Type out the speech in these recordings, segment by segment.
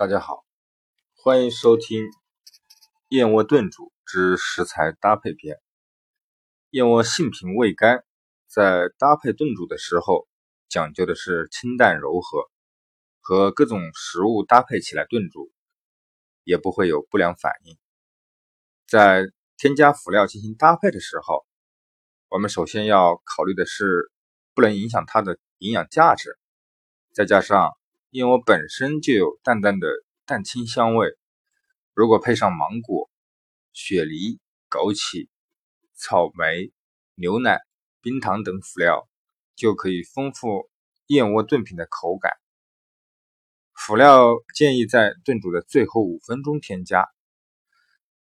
大家好，欢迎收听燕窝炖煮之食材搭配篇。燕窝性平味甘，在搭配炖煮的时候，讲究的是清淡柔和，和各种食物搭配起来炖煮，也不会有不良反应。在添加辅料进行搭配的时候，我们首先要考虑的是，不能影响它的营养价值，再加上。燕窝本身就有淡淡的蛋清香味，如果配上芒果、雪梨、枸杞、草莓、牛奶、冰糖等辅料，就可以丰富燕窝炖品的口感。辅料建议在炖煮的最后五分钟添加。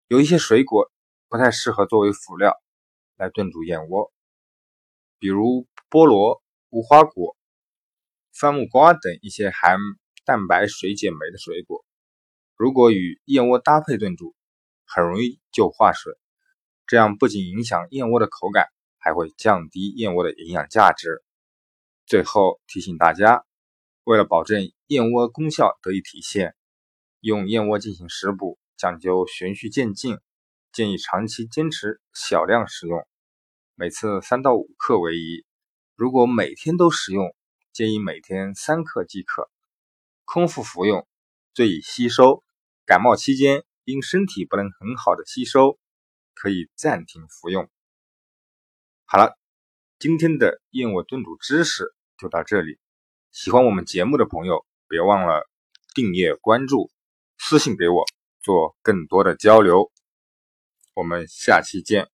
有一些水果不太适合作为辅料来炖煮燕窝，比如菠萝、无花果。番木瓜等一些含蛋白水解酶的水果，如果与燕窝搭配炖煮，很容易就化水。这样不仅影响燕窝的口感，还会降低燕窝的营养价值。最后提醒大家，为了保证燕窝功效得以体现，用燕窝进行食补讲究循序渐进，建议长期坚持小量食用，每次三到五克为宜。如果每天都食用，建议每天三克即可，空腹服用最易吸收。感冒期间因身体不能很好的吸收，可以暂停服用。好了，今天的燕窝炖煮知识就到这里。喜欢我们节目的朋友，别忘了订阅关注，私信给我做更多的交流。我们下期见。